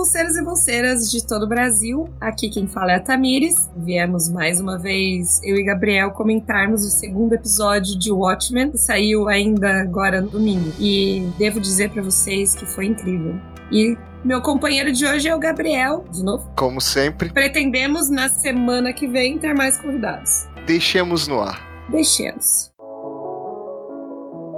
bolseiros e bolseiras de todo o Brasil. Aqui quem fala é a Tamires. Viemos mais uma vez, eu e Gabriel, comentarmos o segundo episódio de Watchmen, que saiu ainda agora no domingo. E devo dizer para vocês que foi incrível. E meu companheiro de hoje é o Gabriel, de novo. Como sempre. Pretendemos na semana que vem ter mais convidados. Deixemos no ar. Deixemos.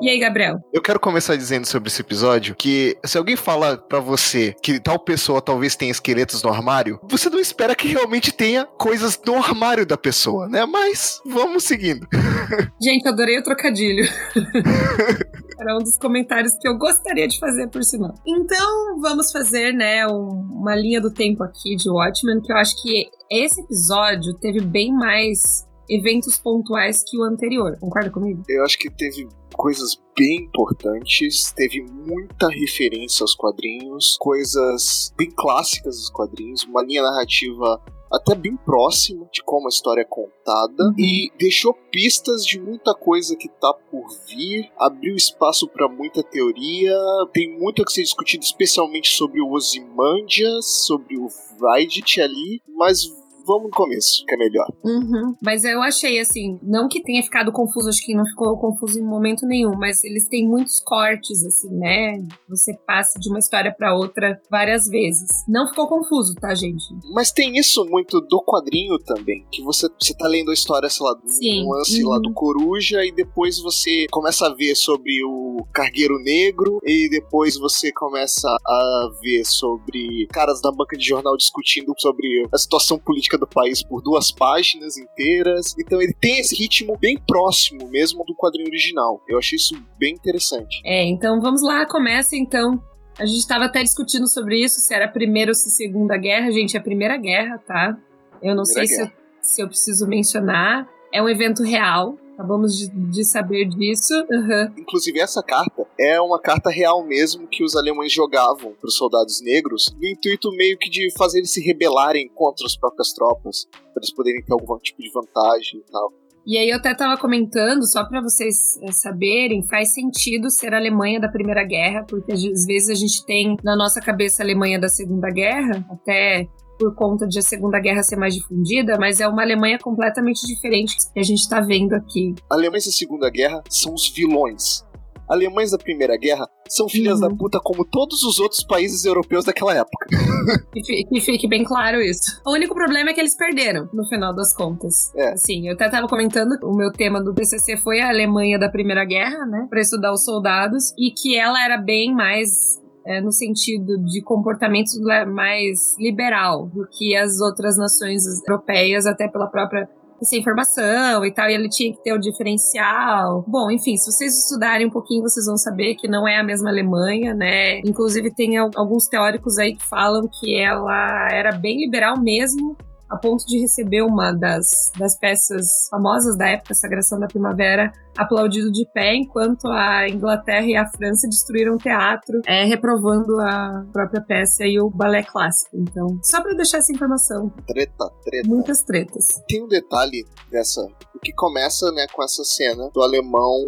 E aí, Gabriel? Eu quero começar dizendo sobre esse episódio que se alguém fala para você que tal pessoa talvez tenha esqueletos no armário, você não espera que realmente tenha coisas no armário da pessoa, né? Mas vamos seguindo. Gente, adorei o trocadilho. Era um dos comentários que eu gostaria de fazer, por sinal. Então, vamos fazer, né, uma linha do tempo aqui de Watchmen, que eu acho que esse episódio teve bem mais eventos pontuais que o anterior. Concorda comigo? Eu acho que teve coisas bem importantes, teve muita referência aos quadrinhos, coisas bem clássicas dos quadrinhos, uma linha narrativa até bem próxima de como a história é contada uhum. e deixou pistas de muita coisa que tá por vir, abriu espaço para muita teoria, tem muito a ser discutido, especialmente sobre o Ozymandias, sobre o Vaidit ali, mas vamos no começo, que é melhor. Uhum. Mas eu achei assim, não que tenha ficado confuso, acho que não ficou confuso em momento nenhum, mas eles têm muitos cortes, assim, né? Você passa de uma história para outra várias vezes. Não ficou confuso, tá, gente? Mas tem isso muito do quadrinho também, que você, você tá lendo a história, sei lá, do Sim. lance uhum. lá do Coruja, e depois você começa a ver sobre o Cargueiro Negro, e depois você começa a ver sobre caras da banca de jornal discutindo sobre a situação política política do país por duas páginas inteiras. Então ele tem esse ritmo bem próximo mesmo do quadrinho original. Eu achei isso bem interessante. É, então vamos lá, começa então. A gente estava até discutindo sobre isso, se era a primeira ou se segunda guerra. Gente, é a primeira guerra, tá? Eu não primeira sei se eu, se eu preciso mencionar. É um evento real, Acabamos de, de saber disso. Uhum. Inclusive, essa carta é uma carta real mesmo que os alemães jogavam para os soldados negros, no intuito meio que de fazer eles se rebelarem contra as próprias tropas, para eles poderem ter algum tipo de vantagem e tal. E aí eu até tava comentando, só para vocês eh, saberem, faz sentido ser a Alemanha da Primeira Guerra, porque às vezes a gente tem na nossa cabeça a Alemanha da Segunda Guerra, até por conta de a Segunda Guerra ser mais difundida, mas é uma Alemanha completamente diferente que a gente está vendo aqui. Alemães da Segunda Guerra são os vilões. Alemães da Primeira Guerra são filhas uhum. da puta como todos os outros países europeus daquela época. que, que fique bem claro isso. O único problema é que eles perderam, no final das contas. É. Assim, eu até tava comentando, o meu tema do TCC foi a Alemanha da Primeira Guerra, né? Pra estudar os soldados, e que ela era bem mais é, no sentido de comportamento mais liberal do que as outras nações europeias, até pela própria sem informação e tal, e ele tinha que ter o diferencial. Bom, enfim, se vocês estudarem um pouquinho, vocês vão saber que não é a mesma Alemanha, né? Inclusive, tem alguns teóricos aí que falam que ela era bem liberal mesmo, a ponto de receber uma das, das peças famosas da época, Sagração da Primavera, aplaudido de pé, enquanto a Inglaterra e a França destruíram o teatro, é, reprovando a própria peça e o balé clássico. Então, só para deixar essa informação. Treta, treta. Muitas tretas. Tem um detalhe dessa, que começa, né, com essa cena do alemão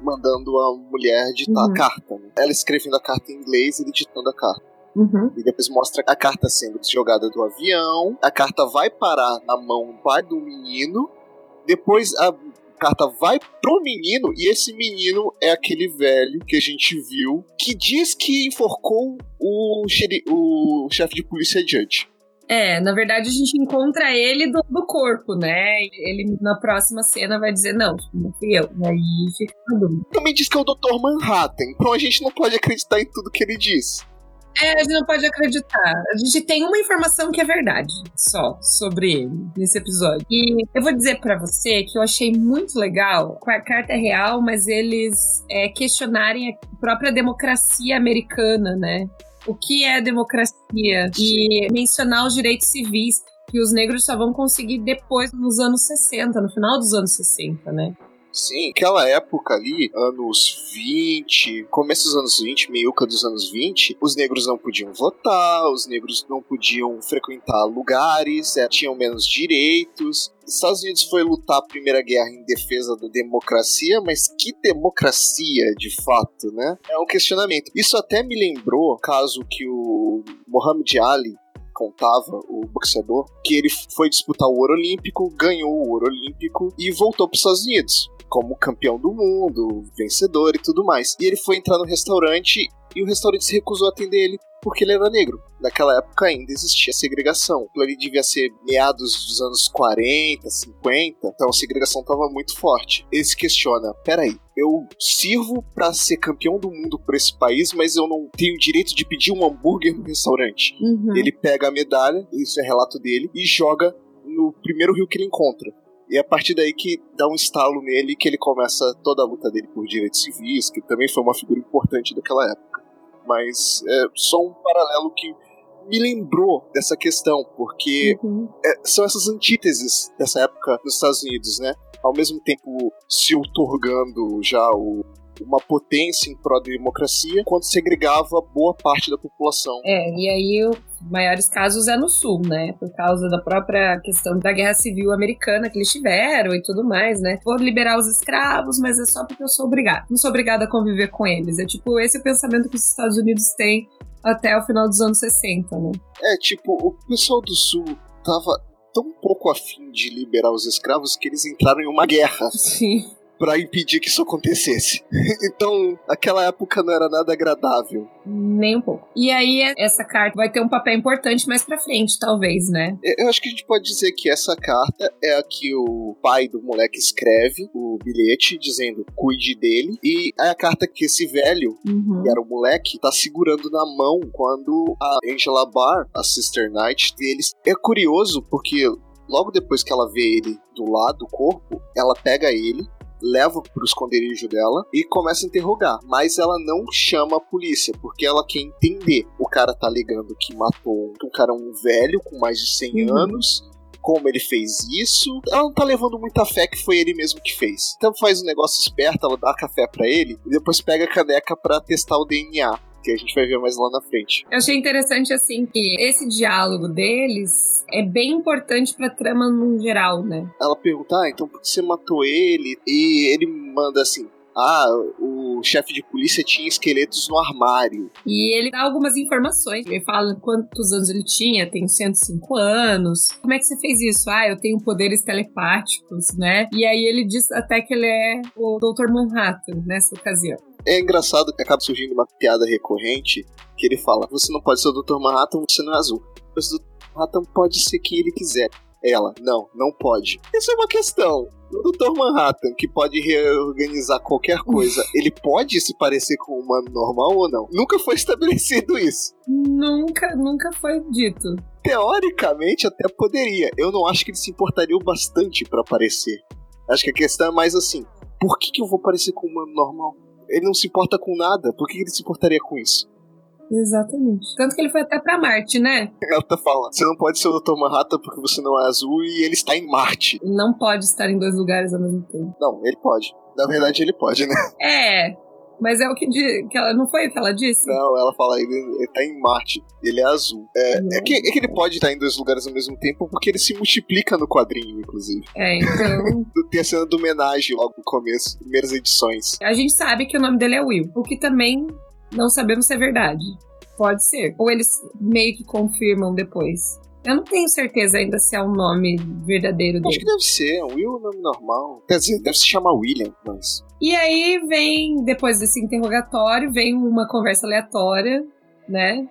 mandando a mulher ditar uhum. a carta. Né? Ela escrevendo a carta em inglês e ele ditando a carta. Uhum. E depois mostra a carta sendo jogada do avião. A carta vai parar na mão do pai do menino. Depois a carta vai pro menino e esse menino é aquele velho que a gente viu que diz que enforcou o, o chefe de polícia Judge. É, na verdade a gente encontra ele do, do, corpo, né? Ele na próxima cena vai dizer, não, não fui eu. Aí fica tudo. Também diz que é o Dr. Manhattan, então a gente não pode acreditar em tudo que ele diz. É, a gente não pode acreditar. A gente tem uma informação que é verdade só sobre ele nesse episódio. E eu vou dizer para você que eu achei muito legal. A carta real, mas eles é, questionarem a própria democracia americana, né? O que é democracia? E mencionar os direitos civis que os negros só vão conseguir depois nos anos 60, no final dos anos 60, né? Sim, aquela época ali, anos 20, começo dos anos 20, meiuca dos anos 20, os negros não podiam votar, os negros não podiam frequentar lugares, é, tinham menos direitos. Os Estados Unidos foi lutar a Primeira Guerra em defesa da democracia, mas que democracia de fato, né? É um questionamento. Isso até me lembrou caso que o Muhammad Ali contava, o boxeador, que ele foi disputar o ouro olímpico, ganhou o ouro olímpico e voltou para os Estados Unidos como campeão do mundo, vencedor e tudo mais. E ele foi entrar no restaurante e o restaurante se recusou a atender ele porque ele era negro. Naquela época ainda existia segregação. Ele devia ser meados dos anos 40, 50, então a segregação estava muito forte. Ele se questiona: peraí, eu sirvo para ser campeão do mundo por esse país, mas eu não tenho direito de pedir um hambúrguer no restaurante. Uhum. Ele pega a medalha, isso é relato dele, e joga no primeiro rio que ele encontra. E é a partir daí que dá um estalo nele que ele começa toda a luta dele por direitos civis, que também foi uma figura importante daquela época. Mas é só um paralelo que me lembrou dessa questão, porque uhum. é, são essas antíteses dessa época nos Estados Unidos, né? Ao mesmo tempo se otorgando já o, uma potência em prol da democracia, quando segregava boa parte da população. É, e aí maiores casos é no sul, né? Por causa da própria questão da guerra civil americana que eles tiveram e tudo mais, né? Vou liberar os escravos, mas é só porque eu sou obrigado. Não sou obrigado a conviver com eles. É tipo esse o pensamento que os Estados Unidos têm até o final dos anos 60, né? É, tipo, o pessoal do sul tava tão pouco afim de liberar os escravos que eles entraram em uma guerra. Sim para impedir que isso acontecesse. então, aquela época não era nada agradável. Nem um pouco. E aí, essa carta vai ter um papel importante mais pra frente, talvez, né? Eu acho que a gente pode dizer que essa carta é a que o pai do moleque escreve, o bilhete, dizendo cuide dele. E é a carta que esse velho, uhum. que era o moleque, tá segurando na mão quando a Angela Barr, a Sister Knight deles. É curioso porque logo depois que ela vê ele do lado do corpo, ela pega ele, leva pro esconderijo dela e começa a interrogar. Mas ela não chama a polícia, porque ela quer entender. O cara tá alegando que matou um cara um velho com mais de 100 uhum. anos como ele fez isso. Ela não tá levando muita fé que foi ele mesmo que fez. Então faz um negócio esperto, ela dá café para ele e depois pega a caneca para testar o DNA que a gente vai ver mais lá na frente. Eu achei interessante, assim, que esse diálogo deles é bem importante pra trama no geral, né? Ela pergunta, ah, então por que você matou ele? E ele manda assim, ah, o chefe de polícia tinha esqueletos no armário. E ele dá algumas informações. Ele fala quantos anos ele tinha, tem 105 anos. Como é que você fez isso? Ah, eu tenho poderes telepáticos, né? E aí ele diz até que ele é o Dr. Manhattan nessa ocasião. É engraçado que acaba surgindo uma piada recorrente que ele fala: Você não pode ser o Dr. Manhattan, você não é azul. Mas o Dr. Manhattan pode ser quem ele quiser. Ela, não, não pode. Isso é uma questão. O Dr. Manhattan, que pode reorganizar qualquer coisa, ele pode se parecer com um humano normal ou não? Nunca foi estabelecido isso. Nunca, nunca foi dito. Teoricamente até poderia. Eu não acho que ele se importaria bastante para aparecer. Acho que a questão é mais assim: por que, que eu vou parecer com um humano normal? Ele não se importa com nada, por que ele se importaria com isso? Exatamente. Tanto que ele foi até pra Marte, né? Ela tá falando, você não pode ser o Dr. Manhattan porque você não é azul e ele está em Marte. Não pode estar em dois lugares ao mesmo tempo. Não, ele pode. Na verdade, ele pode, né? É, mas é o que, que ela não foi o que ela disse? Não, ela fala, ele, ele tá em Marte, ele é azul. É, é, que, é que ele pode estar em dois lugares ao mesmo tempo porque ele se multiplica no quadrinho, inclusive. É, então. Tem a cena do homenagem logo no começo, primeiras edições. A gente sabe que o nome dele é Will, o que também não sabemos se é verdade. Pode ser. Ou eles meio que confirmam depois. Eu não tenho certeza ainda se é o nome verdadeiro dele. Acho que deve ser, Will é um nome normal. Quer dizer, deve se chamar William, mas. E aí vem, depois desse interrogatório, vem uma conversa aleatória, né?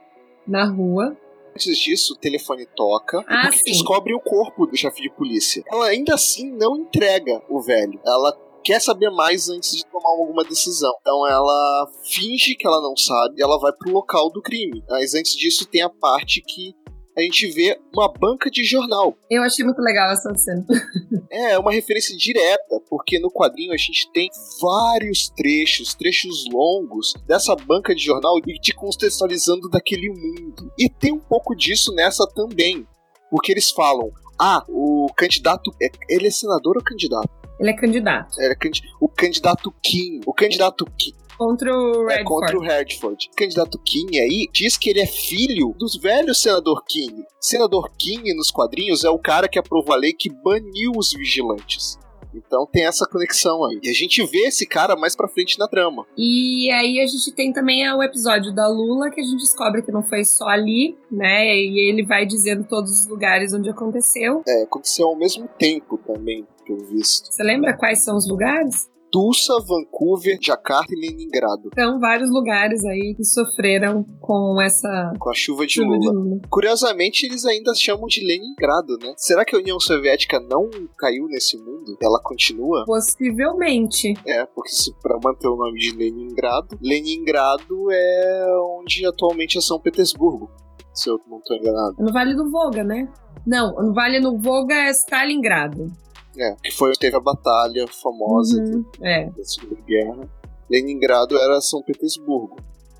Na rua. Antes disso, o telefone toca ah, e descobre o corpo do chefe de polícia. Ela ainda assim não entrega o velho. Ela quer saber mais antes de tomar alguma decisão. Então ela finge que ela não sabe e ela vai pro local do crime. Mas antes disso tem a parte que a gente vê uma banca de jornal. Eu achei muito legal essa cena. é, é uma referência direta, porque no quadrinho a gente tem vários trechos, trechos longos dessa banca de jornal e te contextualizando daquele mundo. E tem um pouco disso nessa também. Porque eles falam: ah, o candidato, é, ele é senador ou candidato? Ele é candidato. Era o candidato Kim. O candidato Kim. Contra o Redford. É, contra o Redford. O candidato King aí diz que ele é filho dos velhos senador King. Senador King, nos quadrinhos, é o cara que aprovou a lei que baniu os vigilantes. Então tem essa conexão aí. E a gente vê esse cara mais pra frente na trama. E aí a gente tem também o episódio da Lula, que a gente descobre que não foi só ali, né? E ele vai dizendo todos os lugares onde aconteceu. É, aconteceu ao mesmo tempo também, pelo visto. Você lembra quais são os lugares? Tulsa, Vancouver, Jakarta e Leningrado. Então, vários lugares aí que sofreram com essa com a chuva de, chuva Lula. de Lula. Curiosamente, eles ainda chamam de Leningrado, né? Será que a União Soviética não caiu nesse mundo? Ela continua? Possivelmente. É, porque se para manter o nome de Leningrado, Leningrado é onde atualmente é São Petersburgo. Se eu não estou enganado. No Vale do Volga, né? Não, no Vale do Volga é Stalingrado. É, que foi teve a batalha famosa uhum, de, é. da Segunda Guerra. Leningrado era São Petersburgo,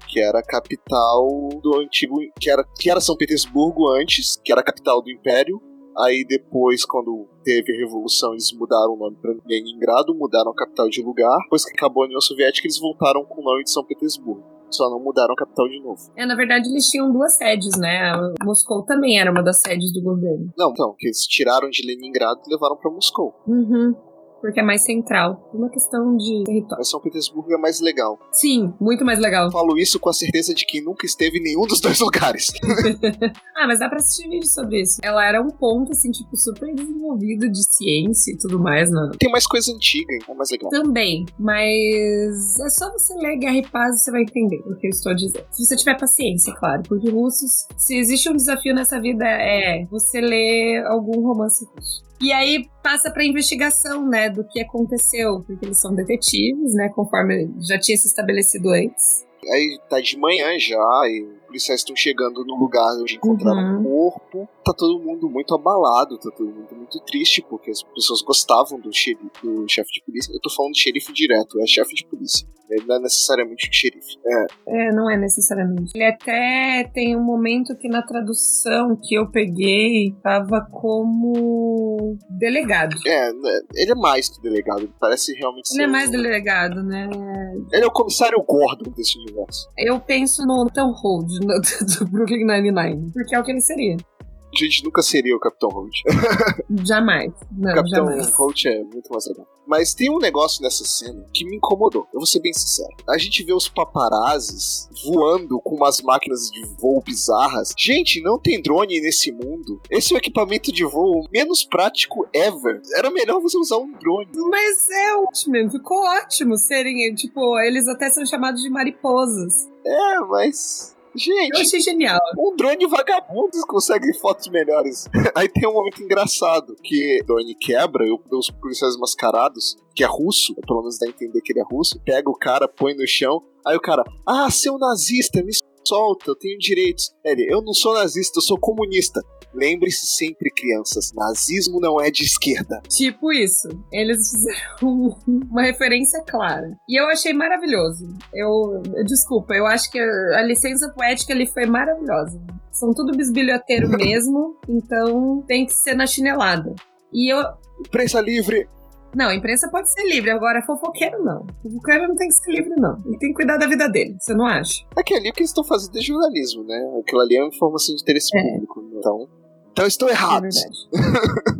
que era a capital do antigo, que era que era São Petersburgo antes, que era a capital do Império. Aí depois, quando teve a revolução, eles mudaram o nome para Leningrado, mudaram a capital de lugar. Depois que acabou a União Soviética, eles voltaram com o nome de São Petersburgo só não mudaram a capital de novo. É, na verdade eles tinham duas sedes, né? Moscou também era uma das sedes do governo. Não, então, que eles tiraram de Leningrado e levaram para Moscou. Uhum porque é mais central. Uma questão de território. Mas São Petersburgo é mais legal. Sim, muito mais legal. Falo isso com a certeza de que nunca esteve em nenhum dos dois lugares. ah, mas dá pra assistir vídeo sobre isso. Ela era um ponto, assim, tipo, super desenvolvido de ciência e tudo mais, né? Tem mais coisa antiga, então é mais legal. Também, mas é só você ler Guerra e Paz e você vai entender o que eu estou dizendo. Se você tiver paciência, claro, porque russos, se existe um desafio nessa vida é você ler algum romance russo. E aí passa para investigação, né, do que aconteceu, porque eles são detetives, né, conforme já tinha se estabelecido antes. Aí tá de manhã já, e os policiais estão chegando no lugar onde encontraram uhum. o corpo. Tá todo mundo muito abalado, tá todo mundo muito triste, porque as pessoas gostavam do, xerife, do chefe de polícia. Eu tô falando de xerife direto, é chefe de polícia. Ele não é necessariamente o xerife. É. é, não é necessariamente. Ele até tem um momento que na tradução que eu peguei tava como delegado. É, né, ele é mais que delegado, ele parece realmente Ele é mais um... delegado, né? Ele é o comissário Gordon desse universo. Eu penso no Tom Hold do Brooklyn Nine-Nine, porque é o que ele seria. A gente nunca seria o Capitão Holt. jamais. Não, Capitão jamais. Holt é muito mais legal. Mas tem um negócio nessa cena que me incomodou. Eu vou ser bem sincero. A gente vê os paparazzis voando com umas máquinas de voo bizarras. Gente, não tem drone nesse mundo. Esse é o equipamento de voo menos prático ever. Era melhor você usar um drone. Mas é ótimo, ficou ótimo serem, tipo, eles até são chamados de mariposas. É, mas Gente, eu achei genial. Um drone vagabundo consegue fotos melhores. Aí tem um momento engraçado que o drone quebra e os policiais mascarados, que é russo, pelo menos dá a entender que ele é russo, pega o cara, põe no chão. Aí o cara, ah, seu nazista, me solta, eu tenho direitos. Ele, eu não sou nazista, eu sou comunista. Lembre-se sempre, crianças, nazismo não é de esquerda. Tipo isso. Eles fizeram uma referência clara. E eu achei maravilhoso. Eu, desculpa, eu acho que a licença poética ali foi maravilhosa. São tudo bisbilhoteiro mesmo, então tem que ser na chinelada. E eu. Imprensa livre! Não, a imprensa pode ser livre, agora fofoqueiro não. Fofoqueiro não tem que ser livre, não. Ele tem que cuidar da vida dele, você não acha? Aquilo ali o que eles estão fazendo é jornalismo, né? Aquilo ali é uma informação de interesse é. público. Então, então estou errado.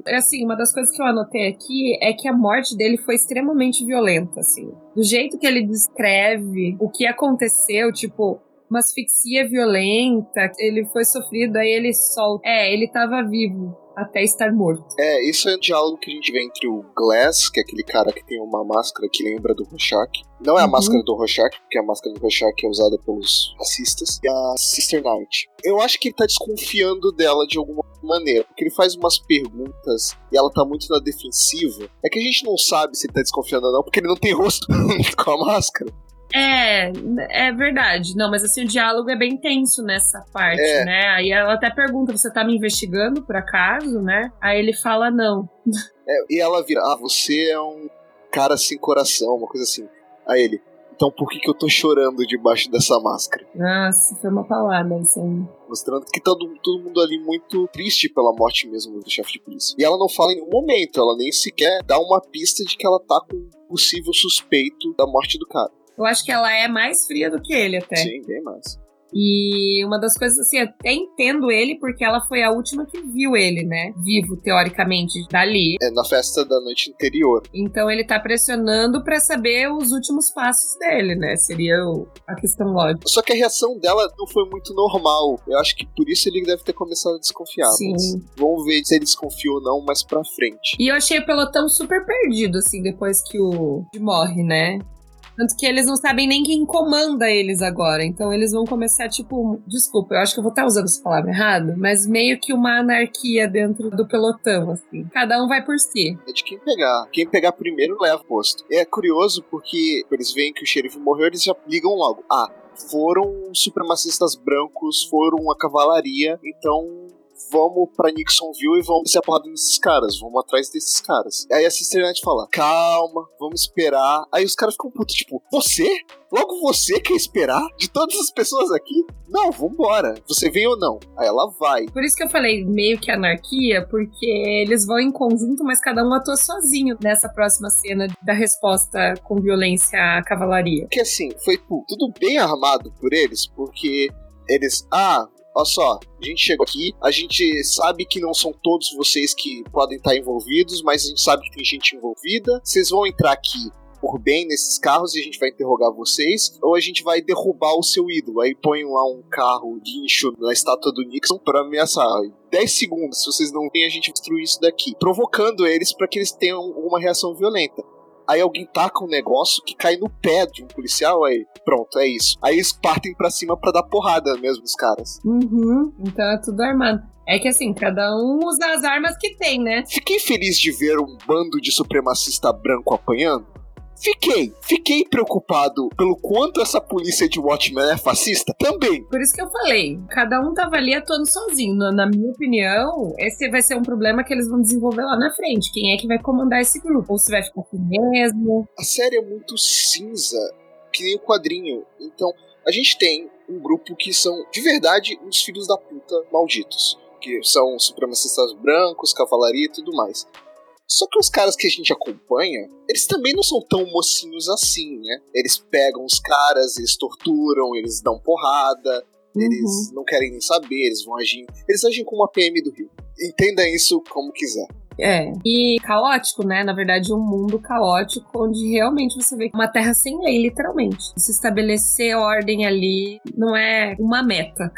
É, é assim, uma das coisas que eu anotei aqui é que a morte dele foi extremamente violenta, assim. Do jeito que ele descreve o que aconteceu, tipo, uma asfixia violenta, ele foi sofrido, aí ele solta. É, ele tava vivo até estar morto. É, isso é um diálogo que a gente vê entre o Glass, que é aquele cara que tem uma máscara que lembra do Rorschach. Não é a uhum. máscara do Rorschach, porque a máscara do Rorschach é usada pelos racistas. E a Sister Knight. Eu acho que ele tá desconfiando dela de alguma maneira, porque ele faz umas perguntas e ela tá muito na defensiva. É que a gente não sabe se ele tá desconfiando ou não, porque ele não tem rosto com a máscara. É, é verdade. Não, mas assim, o diálogo é bem tenso nessa parte, é. né? Aí ela até pergunta: você tá me investigando por acaso, né? Aí ele fala: não. É, e ela vira: ah, você é um cara sem coração, uma coisa assim. Aí ele: Então por que, que eu tô chorando debaixo dessa máscara? Nossa, foi uma palavra isso aí. Mostrando que todo, todo mundo ali muito triste pela morte mesmo do chefe de polícia. E ela não fala em nenhum momento, ela nem sequer dá uma pista de que ela tá com um possível suspeito da morte do cara. Eu acho que ela é mais fria do que ele até. Sim, bem mais. E uma das coisas, assim, até entendo ele porque ela foi a última que viu ele, né? Vivo, teoricamente, dali. É, na festa da noite anterior. Então ele tá pressionando para saber os últimos passos dele, né? Seria o, a questão lógica. Só que a reação dela não foi muito normal. Eu acho que por isso ele deve ter começado a desconfiar. Sim. vamos ver se ele desconfia ou não mais pra frente. E eu achei o pelotão super perdido, assim, depois que o morre, né? Tanto que eles não sabem nem quem comanda eles agora. Então eles vão começar, tipo, desculpa, eu acho que eu vou estar usando essa palavra errado, mas meio que uma anarquia dentro do pelotão, assim. Cada um vai por si. É de quem pegar. Quem pegar primeiro leva o posto. É curioso porque eles veem que o xerife morreu, eles já ligam logo. Ah, foram supremacistas brancos, foram a cavalaria, então vamos pra Nixonville e vamos se apagar desses caras, vamos atrás desses caras. Aí a Cisternet fala, calma, vamos esperar. Aí os caras ficam putos, tipo, você? Logo você quer esperar? De todas as pessoas aqui? Não, vambora. Você vem ou não? Aí ela vai. Por isso que eu falei meio que anarquia, porque eles vão em conjunto, mas cada um atua sozinho nessa próxima cena da resposta com violência à cavalaria. Que assim, foi tudo bem armado por eles, porque eles, ah, Olha só, a gente chegou aqui, a gente sabe que não são todos vocês que podem estar envolvidos, mas a gente sabe que tem gente envolvida. Vocês vão entrar aqui por bem nesses carros e a gente vai interrogar vocês, ou a gente vai derrubar o seu ídolo. Aí põe lá um carro guincho na estátua do Nixon para ameaçar. 10 segundos, se vocês não vêm, a gente destruir isso daqui. Provocando eles para que eles tenham uma reação violenta. Aí alguém taca um negócio que cai no pé de um policial, aí pronto, é isso. Aí eles partem pra cima pra dar porrada mesmo os caras. Uhum, então é tudo armado. É que assim, cada um usa as armas que tem, né? Fiquei feliz de ver um bando de supremacista branco apanhando. Fiquei, fiquei preocupado pelo quanto essa polícia de Watchmen é fascista também. Por isso que eu falei, cada um tava ali atuando sozinho. Na minha opinião, esse vai ser um problema que eles vão desenvolver lá na frente. Quem é que vai comandar esse grupo? Ou se vai ficar aqui mesmo? A série é muito cinza, que nem o quadrinho. Então, a gente tem um grupo que são, de verdade, uns filhos da puta malditos. Que são supremacistas brancos, cavalaria e tudo mais. Só que os caras que a gente acompanha, eles também não são tão mocinhos assim, né? Eles pegam os caras, eles torturam, eles dão porrada, uhum. eles não querem nem saber, eles vão agir. Eles agem como a PM do Rio. Entenda isso como quiser. É. E caótico, né? Na verdade, um mundo caótico onde realmente você vê uma terra sem lei, literalmente. Se estabelecer ordem ali não é uma meta.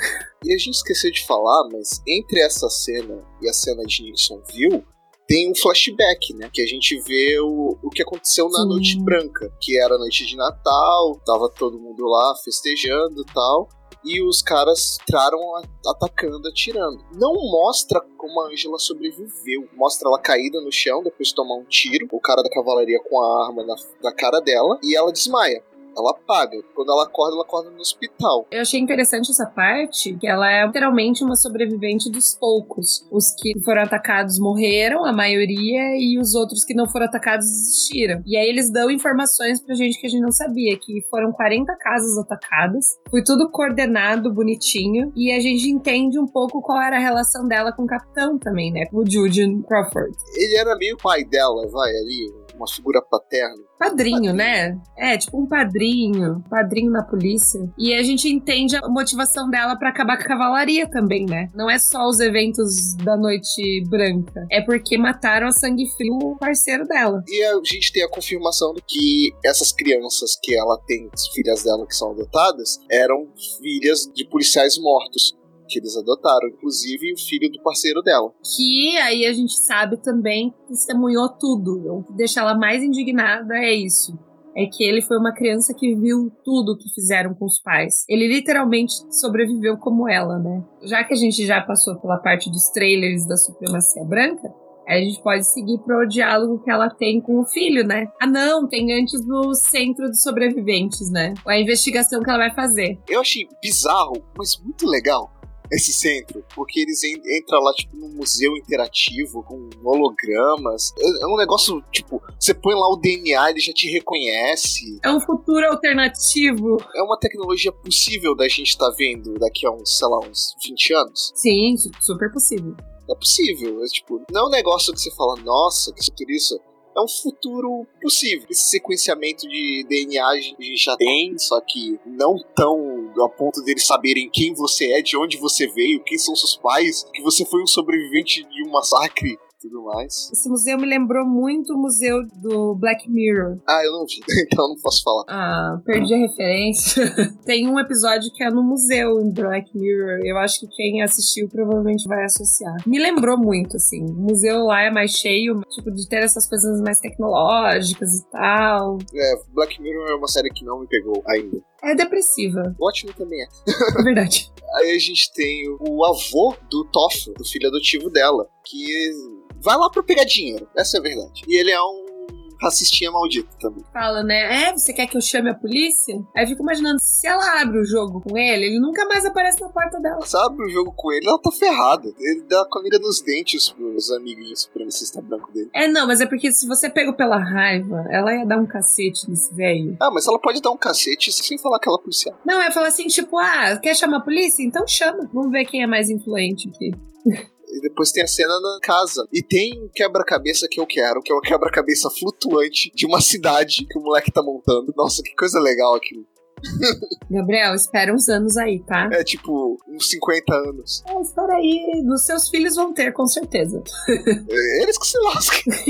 E a gente esqueceu de falar, mas entre essa cena e a cena de Nixonville, tem um flashback, né? Que a gente vê o, o que aconteceu na Sim. Noite Branca, que era a noite de Natal, tava todo mundo lá festejando e tal. E os caras entraram atacando, atirando. Não mostra como a Angela sobreviveu. Mostra ela caída no chão depois de tomar um tiro. O cara da cavalaria com a arma na, na cara dela. E ela desmaia ela apaga. Quando ela acorda, ela acorda no hospital. Eu achei interessante essa parte, que ela é literalmente uma sobrevivente dos poucos. Os que foram atacados morreram, a maioria, e os outros que não foram atacados existiram. E aí eles dão informações pra gente que a gente não sabia, que foram 40 casas atacadas. Foi tudo coordenado, bonitinho, e a gente entende um pouco qual era a relação dela com o capitão também, né? O Julian Crawford. Ele era meio pai dela, vai, ali, uma figura paterna. Padrinho, padrinho, né? É, tipo um padrinho, padrinho na polícia. E a gente entende a motivação dela para acabar com a cavalaria também, né? Não é só os eventos da Noite Branca, é porque mataram a sangue frio o parceiro dela. E a gente tem a confirmação de que essas crianças que ela tem, filhas dela que são adotadas, eram filhas de policiais mortos que eles adotaram, inclusive o filho do parceiro dela. Que aí a gente sabe também testemunhou tudo. O que deixa ela mais indignada é isso. É que ele foi uma criança que viu tudo que fizeram com os pais. Ele literalmente sobreviveu como ela, né? Já que a gente já passou pela parte dos trailers da supremacia branca, Aí a gente pode seguir pro diálogo que ela tem com o filho, né? Ah, não, tem antes no centro de sobreviventes, né? A investigação que ela vai fazer. Eu achei bizarro, mas muito legal esse centro, porque eles entram lá, tipo, num museu interativo com hologramas. É, é um negócio, tipo, você põe lá o DNA, ele já te reconhece. É um futuro alternativo. É uma tecnologia possível da gente estar tá vendo daqui a uns, sei lá, uns 20 anos. Sim, super possível. É possível. É, tipo, não é um negócio que você fala, nossa, que futurista é um futuro possível. Esse sequenciamento de DNA a gente já tem, só que não tão a ponto deles saberem quem você é, de onde você veio, quem são seus pais, que você foi um sobrevivente de um massacre tudo mais. Esse museu me lembrou muito o museu do Black Mirror. Ah, eu não vi, então não posso falar. Ah, perdi a referência. Tem um episódio que é no museu em Black Mirror. Eu acho que quem assistiu provavelmente vai associar. Me lembrou muito, assim. O museu lá é mais cheio, tipo, de ter essas coisas mais tecnológicas e tal. É, Black Mirror é uma série que não me pegou ainda. É depressiva. Ótimo também é. É verdade. Aí a gente tem o avô do Toff, do filho adotivo dela, que vai lá pra pegar dinheiro. Essa é a verdade. E ele é um racistinha maldito também. Fala, né? É, você quer que eu chame a polícia? Aí eu fico imaginando, se ela abre o jogo com ele, ele nunca mais aparece na porta dela. Se ela abre o jogo com ele, ela tá ferrada. Ele dá comida nos dentes pros amiguinhos supremacistas branco dele. É, não, mas é porque se você pega pela raiva, ela ia dar um cacete nesse velho. Ah, mas ela pode dar um cacete sem falar que ela é policial. Não, é falar assim, tipo, ah, quer chamar a polícia? Então chama. Vamos ver quem é mais influente aqui. E depois tem a cena na casa. E tem um quebra-cabeça que eu quero, que é um quebra-cabeça flutuante de uma cidade que o moleque tá montando. Nossa, que coisa legal aquilo. Gabriel, espera uns anos aí, tá? É tipo, uns 50 anos. É, espera aí. Os seus filhos vão ter, com certeza. É, eles que se lascam.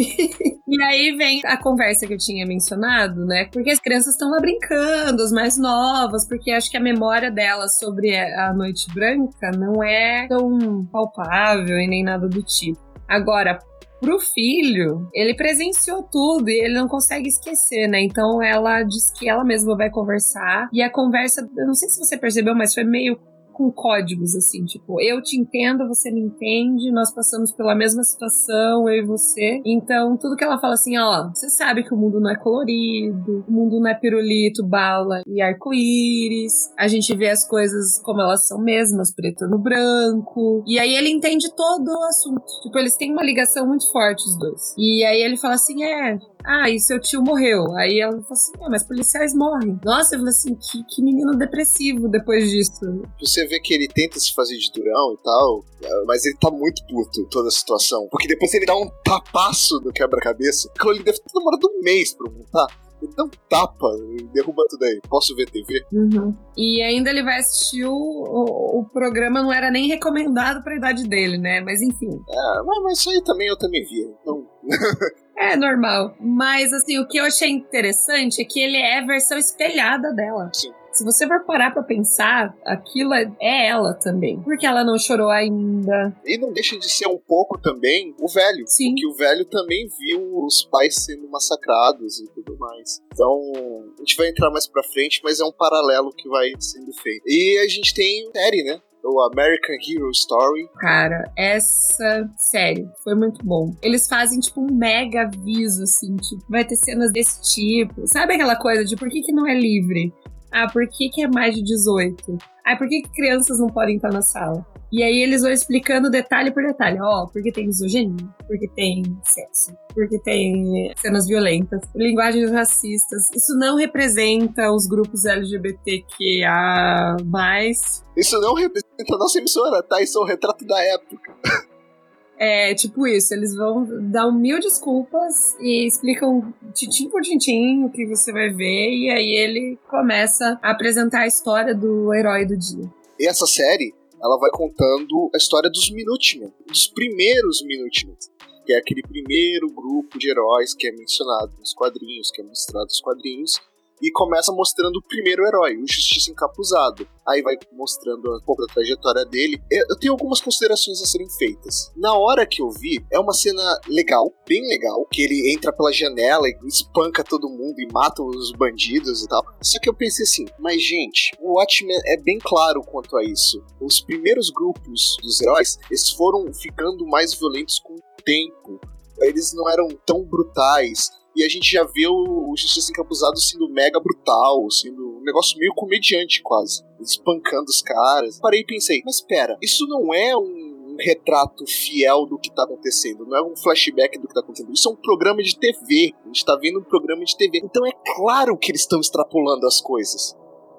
e aí vem a conversa que eu tinha mencionado, né? Porque as crianças estão lá brincando, as mais novas, porque acho que a memória delas sobre a Noite Branca não é tão palpável e nem nada do tipo. Agora, pro filho, ele presenciou tudo e ele não consegue esquecer, né? Então ela diz que ela mesma vai conversar e a conversa, eu não sei se você percebeu, mas foi meio com códigos, assim, tipo, eu te entendo, você me entende, nós passamos pela mesma situação, eu e você. Então, tudo que ela fala assim, ó, você sabe que o mundo não é colorido, o mundo não é pirulito, bala e arco-íris, a gente vê as coisas como elas são mesmas, preto no branco. E aí ele entende todo o assunto. Tipo, eles têm uma ligação muito forte, os dois. E aí ele fala assim, é, ah, e seu tio morreu. Aí ela falou assim, ah, mas policiais morrem. Nossa, eu falei assim, que, que menino depressivo depois disso. Você vê que ele tenta se fazer de durão e tal, mas ele tá muito puto toda a situação. Porque depois ele dá um tapaço no quebra-cabeça, que ele deve ter demorado um mês pra montar. Ele dá um tapa, derruba tudo aí. Posso ver TV? Uhum. E ainda ele vai assistir o, o, o, programa, não era nem recomendado pra idade dele, né? Mas enfim. É, mas isso aí também eu também via. Então. É normal. Mas, assim, o que eu achei interessante é que ele é a versão espelhada dela. Sim. Se você for parar pra pensar, aquilo é, é ela também. Porque ela não chorou ainda. E não deixa de ser um pouco também o velho. Sim. Porque o velho também viu os pais sendo massacrados e tudo mais. Então, a gente vai entrar mais pra frente, mas é um paralelo que vai sendo feito. E a gente tem série, né? o American Hero Story. Cara, essa série foi muito bom. Eles fazem, tipo, um mega aviso, assim, tipo, vai ter cenas desse tipo. Sabe aquela coisa de por que, que não é livre? Ah, por que, que é mais de 18? Ah, por que, que crianças não podem estar na sala? E aí eles vão explicando detalhe por detalhe. Ó, oh, porque tem misoginia, porque tem sexo, porque tem cenas violentas, linguagens racistas. Isso não representa os grupos LGBTQA+. Isso não representa a nossa emissora, tá? Isso é um retrato da época. É tipo isso, eles vão dar mil desculpas e explicam titim por tintim o que você vai ver, e aí ele começa a apresentar a história do herói do dia. E essa série, ela vai contando a história dos Minutemen, dos primeiros Minutemen, que é aquele primeiro grupo de heróis que é mencionado nos quadrinhos, que é mostrado nos quadrinhos, e começa mostrando o primeiro herói, o Justiça Encapuzado. Aí vai mostrando um pouco da trajetória dele. Eu tenho algumas considerações a serem feitas. Na hora que eu vi, é uma cena legal, bem legal, que ele entra pela janela e espanca todo mundo e mata os bandidos e tal. Só que eu pensei assim, mas gente, o Watchmen é bem claro quanto a isso. Os primeiros grupos dos heróis, eles foram ficando mais violentos com o tempo. Eles não eram tão brutais e a gente já vê o, o Justiça Encapuzado sendo mega brutal, sendo um negócio meio comediante quase. Espancando os caras. Parei e pensei, mas espera, isso não é um um retrato fiel do que está acontecendo, não é um flashback do que está acontecendo. Isso é um programa de TV. A gente está vendo um programa de TV. Então é claro que eles estão extrapolando as coisas.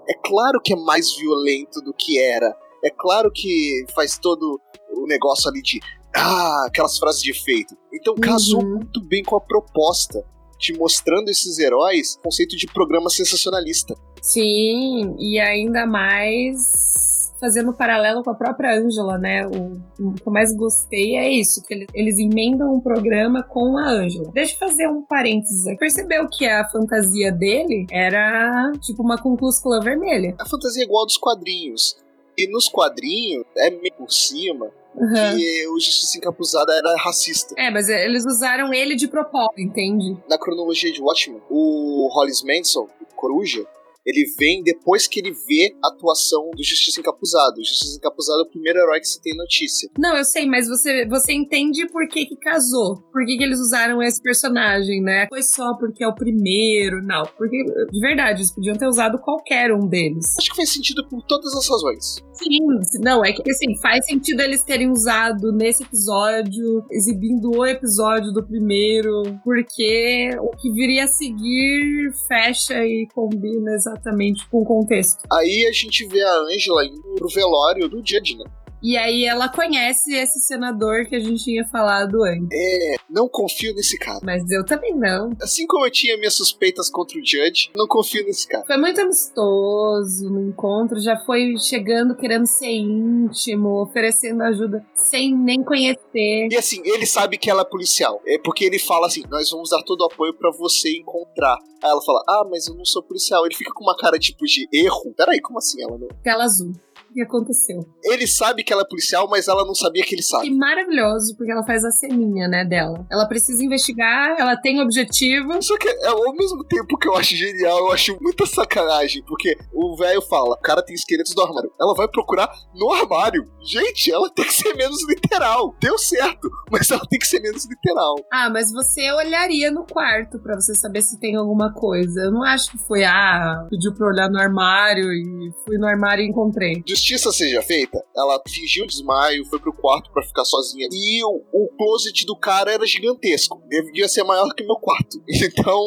É claro que é mais violento do que era. É claro que faz todo o negócio ali de. Ah, aquelas frases de efeito. Então casou uhum. muito bem com a proposta te mostrando esses heróis, conceito de programa sensacionalista. Sim, e ainda mais fazendo um paralelo com a própria Ângela, né? O, o, que eu mais gostei é isso, que eles, eles emendam um programa com a Ângela. Deixa eu fazer um parênteses aqui. Percebeu que a fantasia dele era tipo uma concluscula vermelha. A fantasia é igual dos quadrinhos. E nos quadrinhos, é meio por cima, Uhum. que o Justiça Encapuzada era racista. É, mas eles usaram ele de propósito, entende? Na cronologia de Watchmen, o Hollis Manson, o Coruja, ele vem depois que ele vê a atuação do Justiça Encapuzado. O Justiça Encapuzado é o primeiro herói que se tem notícia. Não, eu sei, mas você, você entende por que que casou. Por que que eles usaram esse personagem, né? Foi só porque é o primeiro, não. Porque, de verdade, eles podiam ter usado qualquer um deles. Acho que faz sentido por todas as razões. Sim, não, é que assim, faz sentido eles terem usado nesse episódio, exibindo o episódio do primeiro, porque o que viria a seguir fecha e combina exatamente exatamente com o contexto. Aí a gente vê a Angela indo pro velório do Judge, né? E aí ela conhece esse senador que a gente tinha falado antes. É, não confio nesse cara. Mas eu também não. Assim como eu tinha minhas suspeitas contra o Judge, não confio nesse cara. Foi muito amistoso no encontro, já foi chegando querendo ser íntimo, oferecendo ajuda sem nem conhecer. E assim, ele sabe que ela é policial. É porque ele fala assim: nós vamos dar todo o apoio para você encontrar. Aí ela fala: ah, mas eu não sou policial. Ele fica com uma cara tipo de erro. Peraí, como assim ela não? Tela azul que aconteceu. Ele sabe que ela é policial, mas ela não sabia que ele sabe. E maravilhoso, porque ela faz a ceninha, né, dela. Ela precisa investigar, ela tem objetivo. Só que é, ao mesmo tempo que eu acho genial, eu acho muita sacanagem, porque o velho fala, o cara tem esqueletos no armário. Ela vai procurar no armário. Gente, ela tem que ser menos literal. Deu certo, mas ela tem que ser menos literal. Ah, mas você olharia no quarto para você saber se tem alguma coisa. Eu não acho que foi, ah, pediu pra olhar no armário e fui no armário e encontrei justiça seja feita, ela fingiu desmaio, foi pro quarto para ficar sozinha. E o, o closet do cara era gigantesco. Devia ser maior que meu quarto. Então,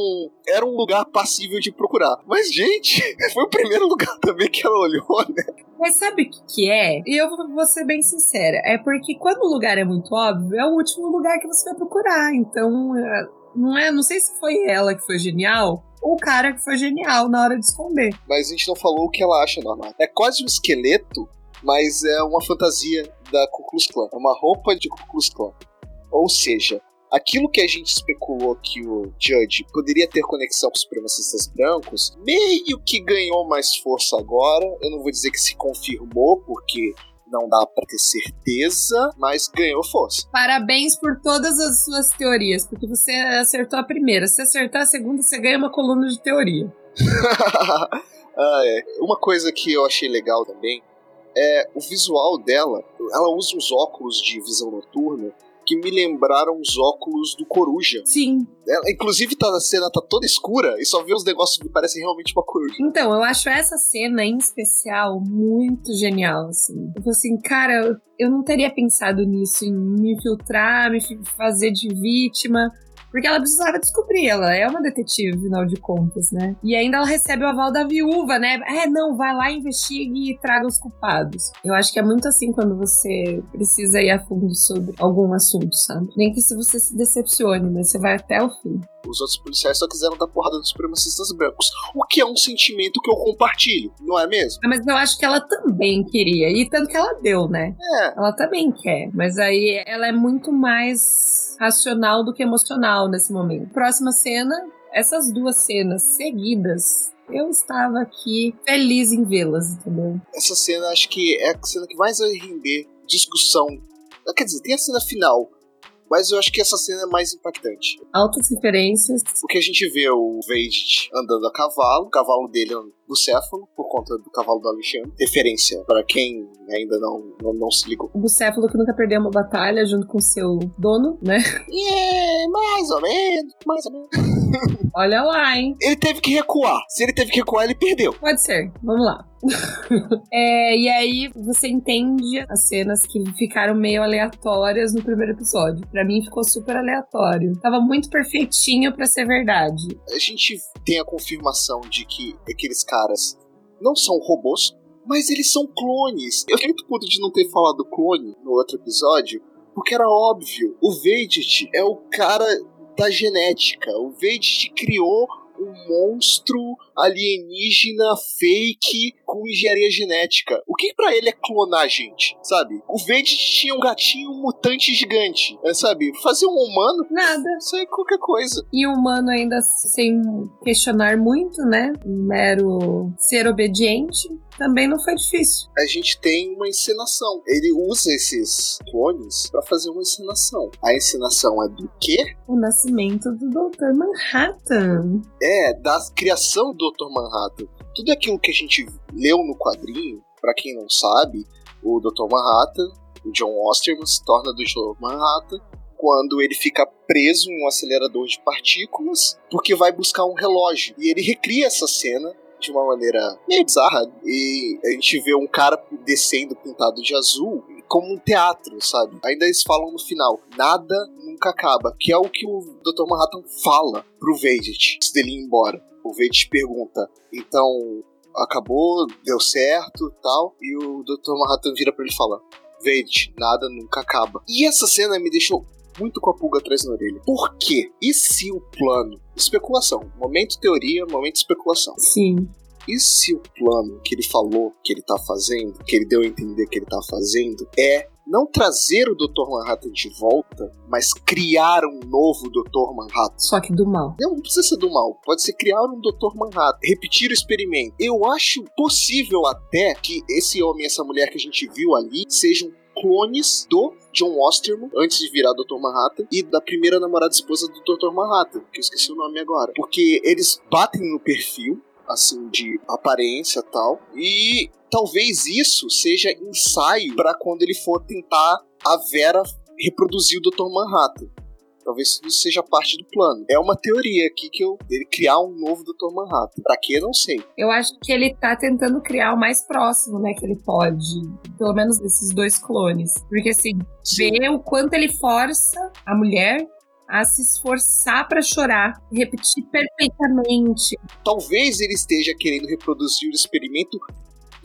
era um lugar passível de procurar. Mas, gente, foi o primeiro lugar também que ela olhou, né? Mas sabe o que, que é? E eu vou ser bem sincera. É porque quando o lugar é muito óbvio, é o último lugar que você vai procurar. Então, é, não é, não sei se foi ela que foi genial o cara que foi genial na hora de esconder. Mas a gente não falou o que ela acha normal. É quase um esqueleto, mas é uma fantasia da Ku Klux Klan. É uma roupa de Ku Klux Klan. Ou seja, aquilo que a gente especulou que o Judge poderia ter conexão com os supremacistas brancos, meio que ganhou mais força agora. Eu não vou dizer que se confirmou, porque não dá para ter certeza, mas ganhou força. Parabéns por todas as suas teorias, porque você acertou a primeira. Se acertar a segunda, você ganha uma coluna de teoria. ah, é. Uma coisa que eu achei legal também é o visual dela. Ela usa uns óculos de visão noturna que me lembraram os óculos do Coruja. Sim. Ela, inclusive, tá, a cena tá toda escura e só vê os negócios que parecem realmente uma coruja. Então, eu acho essa cena em especial muito genial, assim. Eu falei assim, cara, eu não teria pensado nisso, em me infiltrar, me fazer de vítima. Porque ela precisava descobrir, ela é uma detetive, afinal de contas, né? E ainda ela recebe o aval da viúva, né? É, não, vai lá, investigue e traga os culpados. Eu acho que é muito assim quando você precisa ir a fundo sobre algum assunto, sabe? Nem que se você se decepcione, mas você vai até o fim. Os outros policiais só quiseram dar porrada nos supremacistas brancos. O que é um sentimento que eu compartilho, não é mesmo? Mas eu acho que ela também queria. E tanto que ela deu, né? É. Ela também quer. Mas aí ela é muito mais racional do que emocional nesse momento. Próxima cena, essas duas cenas seguidas eu estava aqui feliz em vê-las, entendeu? Essa cena acho que é a cena que mais vai render discussão. Quer dizer, tem a cena final, mas eu acho que essa cena é mais impactante. Altas referências. Porque a gente vê o Vade andando a cavalo, o cavalo dele é bucéfalo, por conta do cavalo do Alexandre. Referência para quem ainda não, não, não, se ligou. O bucéfalo que nunca perdeu uma batalha junto com seu dono, né? É, É, mais ou menos, mais ou menos. Olha lá, hein? Ele teve que recuar. Se ele teve que recuar, ele perdeu. Pode ser. Vamos lá. é, e aí você entende as cenas que ficaram meio aleatórias no primeiro episódio. Para mim ficou super aleatório. Tava muito perfeitinho para ser verdade. A gente tem a confirmação de que aqueles caras não são robôs, mas eles são clones. Eu fiquei muito puto de não ter falado clone no outro episódio, porque era óbvio. O Vedit é o cara da genética. O Vedit criou um monstro alienígena fake com engenharia genética. O que para ele é clonar a gente, sabe? O Verde tinha um gatinho mutante gigante, é, sabe? Fazer um humano. Nada. Isso é qualquer coisa. E um humano ainda sem questionar muito, né? Um mero ser obediente também não foi difícil. A gente tem uma encenação. Ele usa esses clones para fazer uma encenação. A encenação é do quê? O nascimento do Dr. Manhattan. É, da criação do Dr. Manhattan. Tudo aquilo que a gente leu no quadrinho, para quem não sabe, o Dr. Manhattan, o John Osterman se torna do Dr. Manhattan quando ele fica preso em um acelerador de partículas porque vai buscar um relógio. E ele recria essa cena de uma maneira meio bizarra. E a gente vê um cara descendo pintado de azul como um teatro, sabe? Ainda eles falam no final, nada nunca acaba, que é o que o Dr. Manhattan fala pro Vedit antes dele ir embora. O Vedit pergunta, então acabou, deu certo tal, e o Dr. Manhattan vira pra ele e fala, Vedit, nada nunca acaba. E essa cena me deixou muito com a pulga atrás na orelha. Por quê? E se o plano. Especulação. Momento teoria, momento especulação. Sim. E se o plano que ele falou que ele tá fazendo, que ele deu a entender que ele tá fazendo, é não trazer o Dr. Manhattan de volta, mas criar um novo Dr. Manhattan. Só que do mal. Não, não precisa ser do mal. Pode ser criar um Dr. Manhattan. Repetir o experimento. Eu acho possível até que esse homem e essa mulher que a gente viu ali sejam clones do John Osterman, antes de virar Dr. Manhattan, e da primeira namorada esposa do Dr. Manhattan, que eu esqueci o nome agora. Porque eles batem no perfil, assim, de aparência tal, e talvez isso seja ensaio para quando ele for tentar a Vera reproduzir o Dr. Manhattan. Talvez isso seja parte do plano. É uma teoria aqui que eu ele criar um novo Dr. Manhattan. Pra quê, não sei. Eu acho que ele tá tentando criar o mais próximo, né, que ele pode. Pelo menos desses dois clones. Porque assim, Sim. vê o quanto ele força a mulher a se esforçar para chorar, repetir perfeitamente. Talvez ele esteja querendo reproduzir o experimento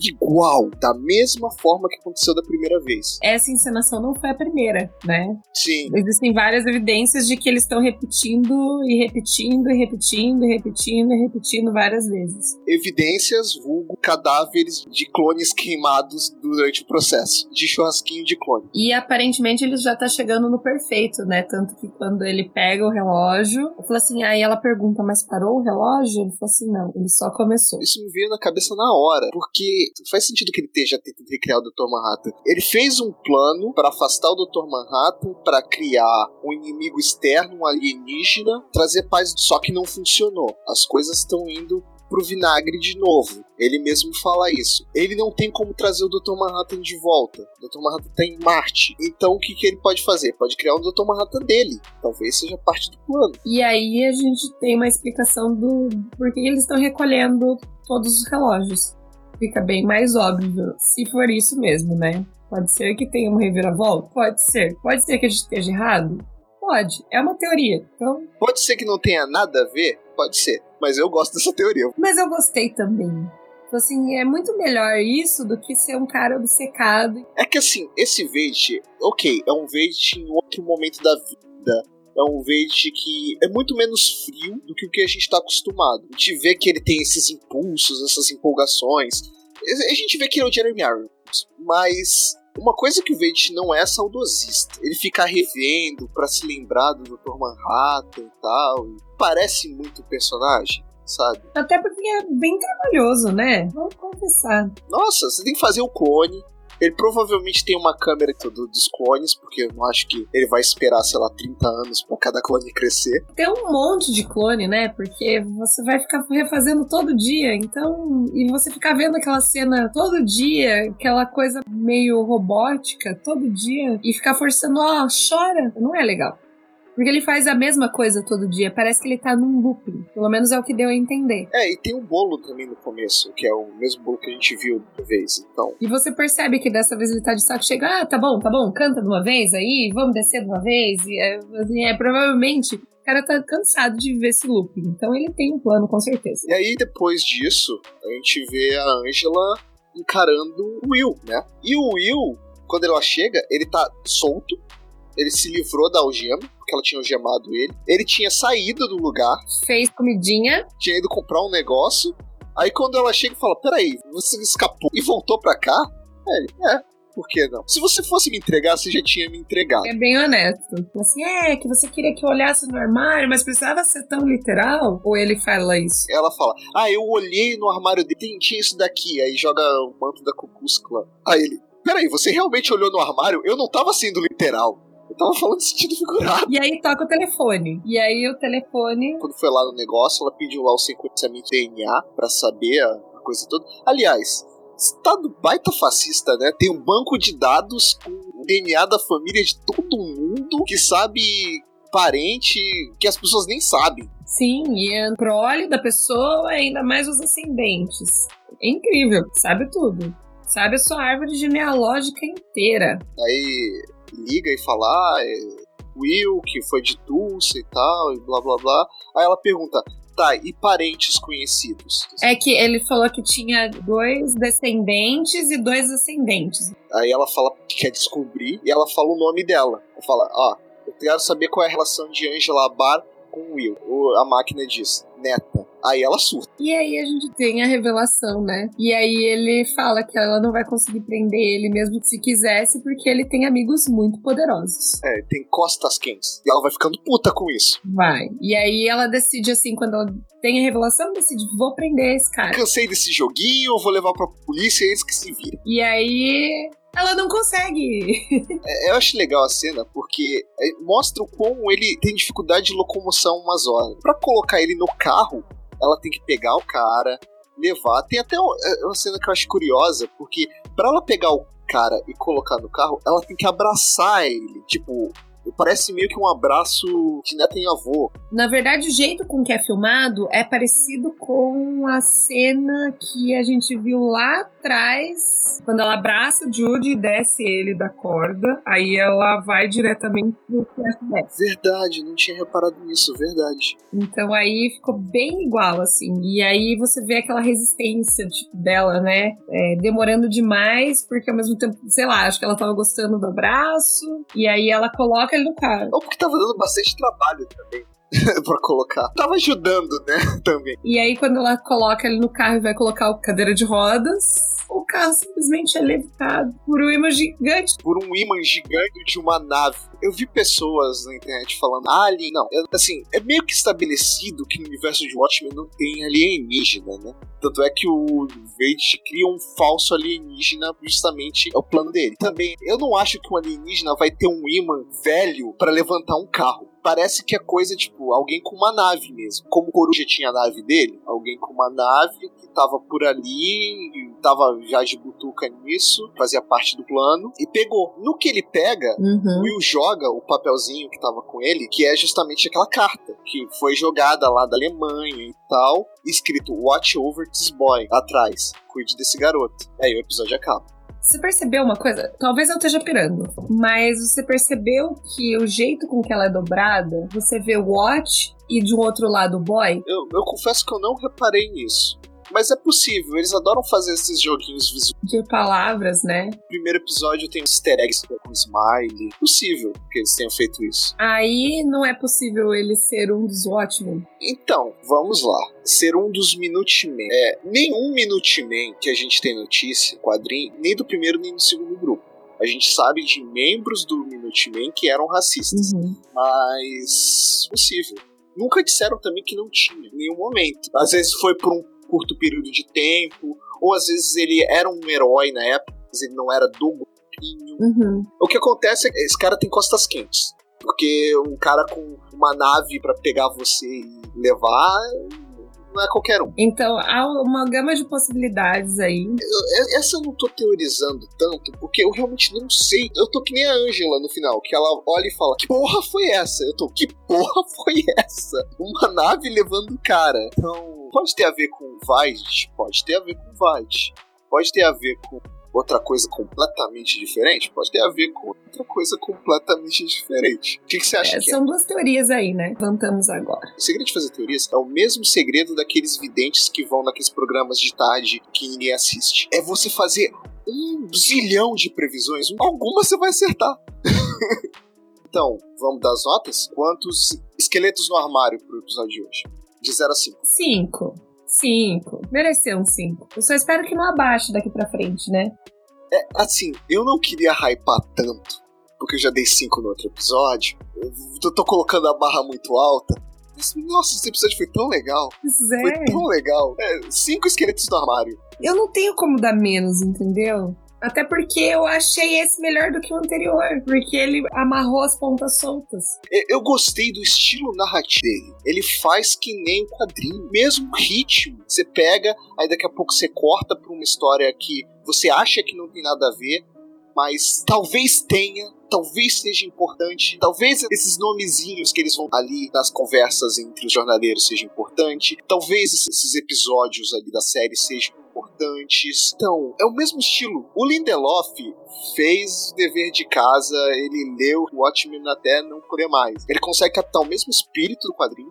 igual, da mesma forma que aconteceu da primeira vez. Essa encenação não foi a primeira, né? Sim. Existem várias evidências de que eles estão repetindo e repetindo e repetindo e repetindo e repetindo várias vezes. Evidências, vulgo, cadáveres de clones queimados durante o processo, de churrasquinho de clone. E aparentemente ele já tá chegando no perfeito, né? Tanto que quando ele pega o relógio, eu falo assim, aí ela pergunta, mas parou o relógio? Ele falou assim, não, ele só começou. Isso me veio na cabeça na hora, porque faz sentido que ele esteja tentando recriar o Dr. Manhattan. Ele fez um plano para afastar o Dr. Manhattan, para criar um inimigo externo, um alienígena, trazer paz, só que não funcionou. As coisas estão indo pro vinagre de novo. Ele mesmo fala isso. Ele não tem como trazer o Dr. Manhattan de volta. O Dr. Manhattan tá em Marte. Então o que, que ele pode fazer? Pode criar um Dr. Manhattan dele. Talvez seja parte do plano. E aí a gente tem uma explicação do por que eles estão recolhendo todos os relógios fica bem mais óbvio, se for isso mesmo, né? Pode ser que tenha uma reviravolta? Pode ser. Pode ser que a gente esteja errado? Pode. É uma teoria. Então. Pode ser que não tenha nada a ver? Pode ser. Mas eu gosto dessa teoria. Mas eu gostei também. Então, assim, é muito melhor isso do que ser um cara obcecado. É que assim, esse Vade, ok, é um Vade em outro momento da vida é um verde que é muito menos frio do que o que a gente está acostumado. A gente vê que ele tem esses impulsos, essas empolgações. A gente vê que ele é o Jeremy Irons, mas uma coisa que o Vade não é saudosista. Ele fica revendo para se lembrar do Dr. Manhattan e tal. E parece muito personagem. Sabe? Até porque é bem trabalhoso, né? Vamos confessar. Nossa, você tem que fazer o clone, ele provavelmente tem uma câmera do, dos clones, porque eu não acho que ele vai esperar, sei lá, 30 anos para cada clone crescer. Tem um monte de clone, né? Porque você vai ficar refazendo todo dia, então. E você ficar vendo aquela cena todo dia, aquela coisa meio robótica todo dia, e ficar forçando, ó, oh, chora, não é legal. Porque ele faz a mesma coisa todo dia. Parece que ele tá num looping. Pelo menos é o que deu a entender. É, e tem um bolo também no começo, que é o mesmo bolo que a gente viu de vez, então. E você percebe que dessa vez ele tá de saco cheio. Ah, tá bom, tá bom, canta de uma vez aí, vamos descer de uma vez. E é, é provavelmente o cara tá cansado de viver esse looping. Então ele tem um plano, com certeza. E aí, depois disso, a gente vê a Angela encarando o Will, né? E o Will, quando ela chega, ele tá solto, ele se livrou da algema, porque ela tinha algemado ele. Ele tinha saído do lugar. Fez comidinha. Tinha ido comprar um negócio. Aí quando ela chega e fala: Peraí, você escapou e voltou pra cá? Ele, é, por que não? Se você fosse me entregar, você já tinha me entregado. É bem honesto. Assim, é, que você queria que eu olhasse no armário, mas precisava ser tão literal? Ou ele fala isso? Ela fala, ah, eu olhei no armário dele, tinha isso daqui. Aí joga o manto da Cucus. Aí ele, peraí, você realmente olhou no armário? Eu não tava sendo literal. Eu tava falando de sentido figurado. E aí toca o telefone. E aí o telefone. Quando foi lá no negócio, ela pediu lá o sequenciamento de DNA pra saber a coisa toda. Aliás, Estado baita fascista, né? Tem um banco de dados com o DNA da família de todo mundo que sabe parente que as pessoas nem sabem. Sim, e é prole da pessoa, ainda mais os ascendentes. É incrível, sabe tudo. Sabe a sua árvore genealógica inteira. Aí liga e fala, ah, é Will, que foi de Tulsa e tal, e blá blá blá. Aí ela pergunta, Tá, e parentes conhecidos? É que ele falou que tinha dois descendentes e dois ascendentes. Aí ela fala que quer descobrir e ela fala o nome dela. Ela fala, ó, eu quero saber qual é a relação de Angela Bar com Will. a máquina diz, neta. Aí ela surta. E aí a gente tem a revelação, né? E aí ele fala que ela não vai conseguir prender ele mesmo se quisesse, porque ele tem amigos muito poderosos. É, tem costas quentes. E ela vai ficando puta com isso. Vai. E aí ela decide assim, quando ela tem a revelação, decide, vou prender esse cara. Cansei desse joguinho, vou levar pra polícia eles que se viram. E aí ela não consegue. é, eu acho legal a cena porque é, mostra o quão ele tem dificuldade de locomoção umas horas. Para colocar ele no carro, ela tem que pegar o cara, levar. Tem até é, uma cena que eu acho curiosa, porque para ela pegar o cara e colocar no carro, ela tem que abraçar ele. Tipo, parece meio que um abraço de neto em avô. Na verdade, o jeito com que é filmado é parecido com a cena que a gente viu lá atrás, quando ela abraça o Jude e desce ele da corda, aí ela vai diretamente pro flashback. Verdade, não tinha reparado nisso, verdade. Então aí ficou bem igual, assim. E aí você vê aquela resistência tipo, dela, né? É, demorando demais, porque ao mesmo tempo, sei lá, acho que ela tava gostando do abraço, e aí ela coloca ele no carro. Ou porque tava dando bastante trabalho também. pra colocar. Tava ajudando, né? Também. E aí, quando ela coloca ele no carro e vai colocar o cadeira de rodas, o carro simplesmente é levitado por um imã gigante. Por um imã gigante de uma nave. Eu vi pessoas na internet falando, ali, não. Assim, é meio que estabelecido que no universo de Watchmen não tem alienígena, né? Tanto é que o Vade cria um falso alienígena, justamente é o plano dele. Também, eu não acho que um alienígena vai ter um imã velho para levantar um carro parece que é coisa, tipo, alguém com uma nave mesmo. Como o Coruja tinha a nave dele, alguém com uma nave que tava por ali, tava já de butuca nisso, fazia parte do plano, e pegou. No que ele pega, uhum. o Will joga o papelzinho que tava com ele, que é justamente aquela carta, que foi jogada lá da Alemanha e tal, escrito Watch over this boy atrás. Cuide desse garoto. Aí o episódio acaba. Você percebeu uma coisa? Talvez eu esteja pirando, mas você percebeu que o jeito com que ela é dobrada, você vê o Watch e de um outro lado o Boy? Eu, eu confesso que eu não reparei nisso. Mas é possível, eles adoram fazer esses joguinhos visuais. De palavras, né? No primeiro episódio tem um easter eggs com smile. Possível que eles tenham feito isso. Aí não é possível ele ser um dos Watchmen. Então, vamos lá. Ser um dos Minutemen. É, nenhum Minutemen que a gente tem notícia, quadrinho, nem do primeiro nem do segundo grupo. A gente sabe de membros do Minutemen que eram racistas. Uhum. Mas. possível. Nunca disseram também que não tinha, em nenhum momento. Às vezes foi por um curto período de tempo, ou às vezes ele era um herói na época, mas ele não era do grupinho. Uhum. O que acontece é que esse cara tem costas quentes. Porque um cara com uma nave para pegar você e levar não é qualquer um. Então, há uma gama de possibilidades aí. Eu, essa eu não tô teorizando tanto, porque eu realmente não sei. Eu tô que nem a Angela no final, que ela olha e fala: Que porra foi essa? Eu tô, que porra foi essa? Uma nave levando o cara. Então, pode ter a ver com Vice, pode ter a ver com Vice, pode ter a ver com outra coisa completamente diferente, pode ter a ver com outra coisa completamente diferente. O que, que você acha é, que São é? duas teorias aí, né? Levantamos agora. O segredo de fazer teorias é o mesmo segredo daqueles videntes que vão naqueles programas de tarde que ninguém assiste. É você fazer um zilhão de previsões, alguma você vai acertar. então, vamos dar as notas? Quantos esqueletos no armário pro episódio de hoje? De 0 a 5. 5. Cinco. Mereceu um cinco. Eu só espero que não abaixe daqui pra frente, né? É, assim, eu não queria hypar tanto, porque eu já dei cinco no outro episódio. Eu tô colocando a barra muito alta. Mas, nossa, esse episódio foi tão legal. Pois é. Foi tão legal. É, cinco esqueletos no armário. Eu não tenho como dar menos, entendeu? Até porque eu achei esse melhor do que o anterior, porque ele amarrou as pontas soltas. Eu gostei do estilo narrativo dele. Ele faz que nem um quadrinho, mesmo ritmo. Você pega, aí daqui a pouco você corta pra uma história que você acha que não tem nada a ver, mas talvez tenha, talvez seja importante, talvez esses nomezinhos que eles vão ali nas conversas entre os jornaleiros seja importante, talvez esses episódios ali da série sejam importantes. Então, é o mesmo estilo. O Lindelof fez o dever de casa, ele leu o Watchmen até não poder mais. Ele consegue captar o mesmo espírito do quadrinho,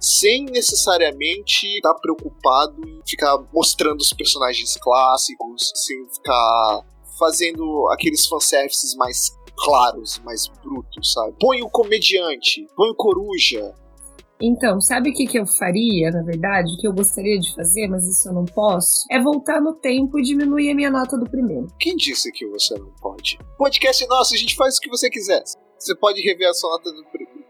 sem necessariamente estar preocupado em ficar mostrando os personagens clássicos, sem ficar fazendo aqueles fanservices mais claros, mais brutos, sabe? Põe o comediante, põe o coruja. Então, sabe o que, que eu faria, na verdade? O que eu gostaria de fazer, mas isso eu não posso? É voltar no tempo e diminuir a minha nota do primeiro. Quem disse que você não pode? Podcast nosso, a gente faz o que você quiser. Você pode rever a sua nota do primeiro.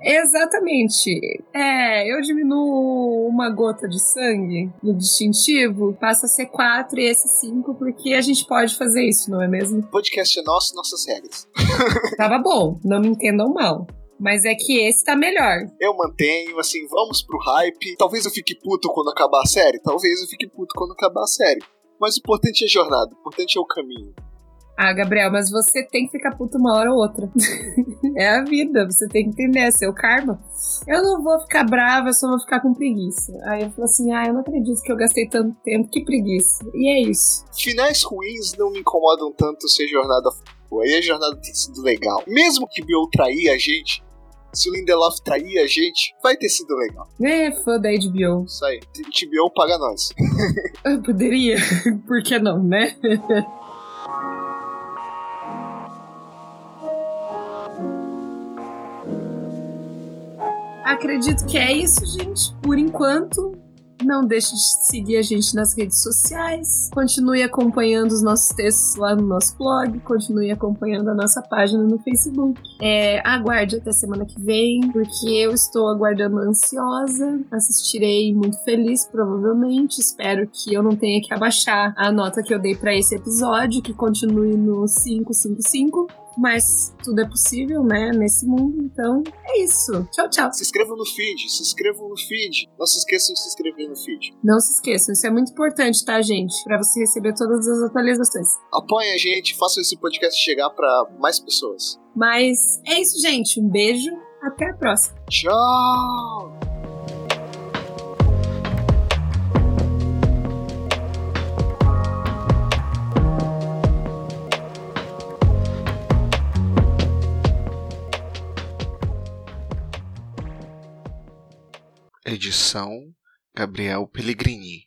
Exatamente. É, eu diminuo uma gota de sangue no distintivo, passa a ser 4 e esse 5, porque a gente pode fazer isso, não é mesmo? Podcast é nosso, nossas regras. Tava bom, não me entendam mal. Mas é que esse tá melhor. Eu mantenho, assim, vamos pro hype. Talvez eu fique puto quando acabar a série, talvez eu fique puto quando acabar a série. Mas o importante é a jornada, o importante é o caminho. Ah, Gabriel, mas você tem que ficar puto uma hora ou outra. é a vida, você tem que entender, é seu karma. Eu não vou ficar brava, eu só vou ficar com preguiça. Aí eu falo assim, ah, eu não acredito que eu gastei tanto tempo, que preguiça. E é isso. Finais ruins não me incomodam tanto se a jornada for Aí a jornada tem sido legal. Mesmo que Bill trair a gente, se o Lindelof trair a gente, vai ter sido legal. É, fã da HBO. Isso aí. HBO paga nós. eu poderia. Por que não, né? Acredito que é isso, gente. Por enquanto, não deixe de seguir a gente nas redes sociais. Continue acompanhando os nossos textos lá no nosso blog. Continue acompanhando a nossa página no Facebook. É, aguarde até semana que vem, porque eu estou aguardando ansiosa. Assistirei muito feliz, provavelmente. Espero que eu não tenha que abaixar a nota que eu dei para esse episódio, que continue no 555 mas tudo é possível, né, nesse mundo. Então, é isso. Tchau, tchau. Se inscrevam no feed, se inscrevam no feed. Não se esqueçam de se inscrever no feed. Não se esqueçam, isso é muito importante, tá, gente? Para você receber todas as atualizações. Apoiem a gente, façam esse podcast chegar para mais pessoas. Mas é isso, gente. Um beijo. Até a próxima. Tchau! Edição Gabriel Pellegrini